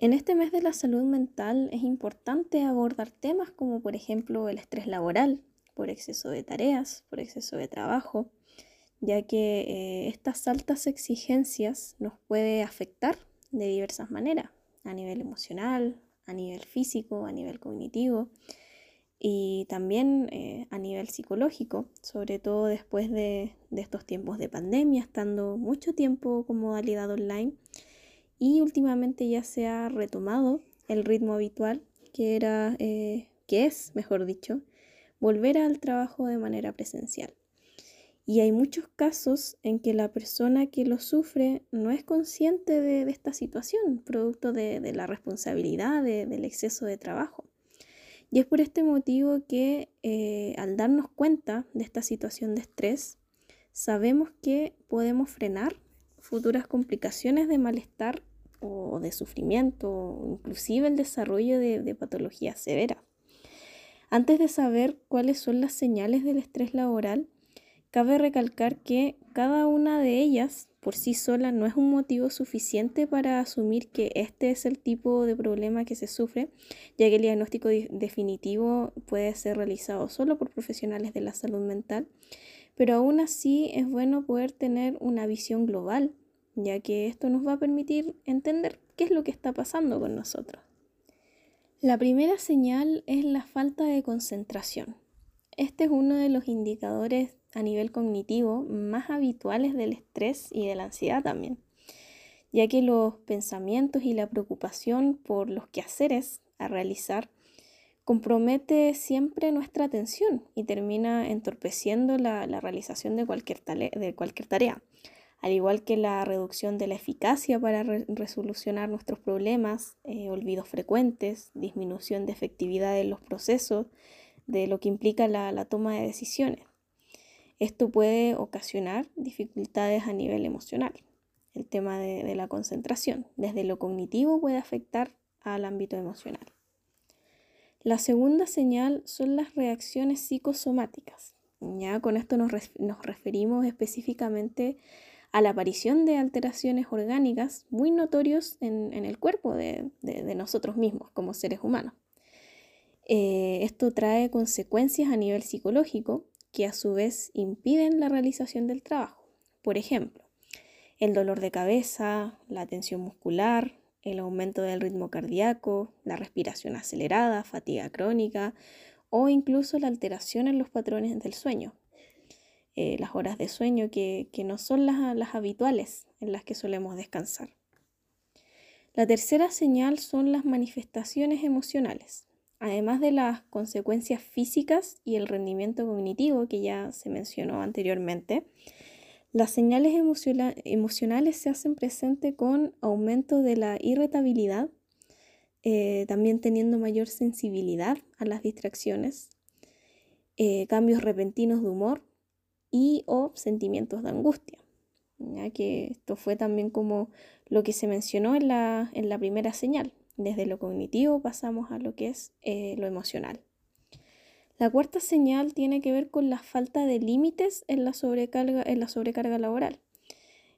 En este mes de la salud mental es importante abordar temas como por ejemplo el estrés laboral, por exceso de tareas, por exceso de trabajo, ya que eh, estas altas exigencias nos puede afectar de diversas maneras, a nivel emocional, a nivel físico, a nivel cognitivo y también eh, a nivel psicológico, sobre todo después de, estos tiempos de pandemia, estando mucho tiempo con modalidad online y últimamente ya se ha retomado el ritmo habitual que era, eh, que es, mejor dicho, volver al trabajo de manera presencial. Y hay muchos casos en que la persona que lo sufre no es consciente de, esta situación, producto de, la responsabilidad, del exceso de trabajo. Y es por este motivo que eh, al darnos cuenta de esta situación de estrés, sabemos que podemos frenar futuras complicaciones de malestar o de sufrimiento, inclusive el desarrollo de, de patologías severas. Antes de saber cuáles son las señales del estrés laboral, Cabe recalcar que cada una de ellas por sí sola no es un motivo suficiente para asumir que este es el tipo de problema que se sufre, ya que el diagnóstico definitivo puede ser realizado solo por profesionales de la salud mental, pero aún así es bueno poder tener una visión global, ya que esto nos va a permitir entender qué es lo que está pasando con nosotros. La primera señal es la falta de concentración. Este es uno de los indicadores a nivel cognitivo más habituales del estrés y de la ansiedad también, ya que los pensamientos y la preocupación por los quehaceres a realizar compromete siempre nuestra atención y termina entorpeciendo la, realización de cualquier, de cualquier, tarea, al igual que la reducción de la eficacia para resolucionar nuestros problemas, eh, olvidos frecuentes, disminución de efectividad en los procesos, de lo que implica la, toma de decisiones. Esto puede ocasionar dificultades a nivel emocional. El tema de, la concentración, desde lo cognitivo, puede afectar al ámbito emocional. La segunda señal son las reacciones psicosomáticas. Ya con esto nos, referimos específicamente a la aparición de alteraciones orgánicas muy notorios en, el cuerpo de, nosotros mismos como seres humanos. Eh, esto trae consecuencias a nivel psicológico que a su vez impiden la realización del trabajo. Por ejemplo, el dolor de cabeza, la tensión muscular, el aumento del ritmo cardíaco, la respiración acelerada, fatiga crónica o incluso la alteración en los patrones del sueño. Eh, las horas de sueño que, no son las habituales en las que solemos descansar. La tercera señal son las manifestaciones emocionales además de las consecuencias físicas y el rendimiento cognitivo que ya se mencionó anteriormente, las señales emocionales se hacen presentes con aumento de la irritabilidad, eh, también teniendo mayor sensibilidad a las distracciones, eh, cambios repentinos de humor y o sentimientos de angustia. Ya que esto fue también como lo que se mencionó en la primera señal, desde lo cognitivo pasamos a lo que es eh, lo emocional. La cuarta señal tiene que ver con la falta de límites en la sobrecarga, en la sobrecarga laboral.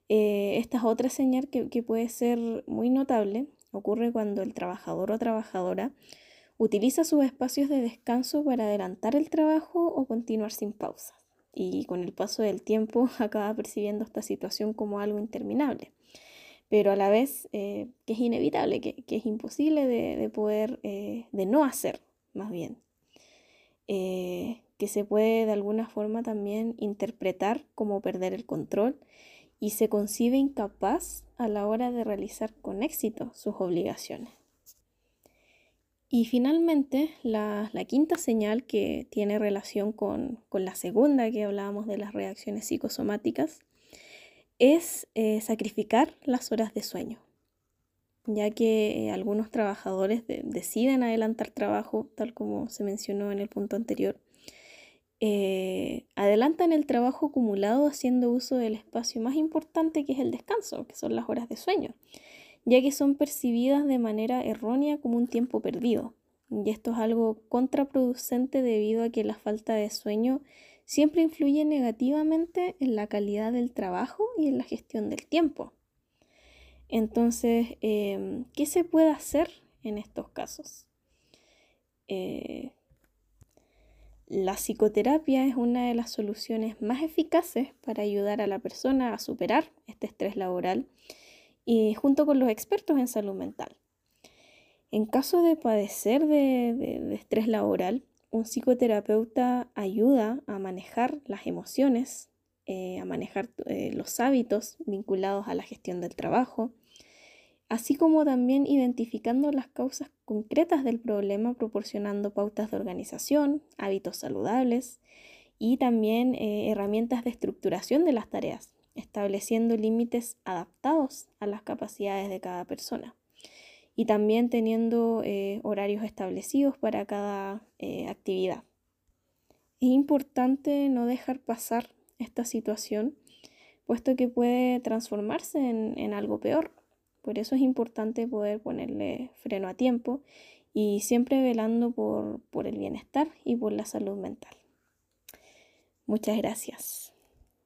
Eh, esta es otra señal que, que puede ser muy notable. Ocurre cuando el trabajador o trabajadora utiliza sus espacios de descanso para adelantar el trabajo o continuar sin pausa. Y con el paso del tiempo acaba percibiendo esta situación como algo interminable pero a la vez eh, que es inevitable, que, es imposible de, poder, eh, de no hacer, más bien. Eh, que se puede de alguna forma también interpretar como perder el control y se concibe incapaz a la hora de realizar con éxito sus obligaciones. Y finalmente, la, quinta señal que tiene relación con, con la segunda que hablábamos de las reacciones psicosomáticas es eh, sacrificar las horas de sueño, ya que eh, algunos trabajadores deciden adelantar trabajo, tal como se mencionó en el punto anterior. Eh, adelantan el trabajo acumulado haciendo uso del espacio más importante que es el descanso, que son las horas de sueño, ya que son percibidas de manera errónea como un tiempo perdido. Y esto es algo contraproducente debido a que la falta de sueño siempre influye negativamente en la calidad del trabajo y en la gestión del tiempo. Entonces, em, ¿qué se puede hacer en estos casos? Eh, la psicoterapia es una de las soluciones más eficaces para ayudar a la persona a superar este estrés laboral y junto con los expertos en salud mental. En caso de padecer de, estrés laboral, un psicoterapeuta ayuda a manejar las emociones, eh, a manejar eh, los hábitos vinculados a la gestión del trabajo, así como también identificando las causas concretas del problema, proporcionando pautas de organización, hábitos saludables y también eh, herramientas de estructuración de las tareas, estableciendo límites adaptados a las capacidades de cada persona y también teniendo eh, horarios establecidos para cada eh, actividad. Es importante no dejar pasar esta situación, puesto que puede transformarse en, algo peor. Por eso es importante poder ponerle freno a tiempo y siempre velando por el bienestar y por la salud mental. Muchas gracias.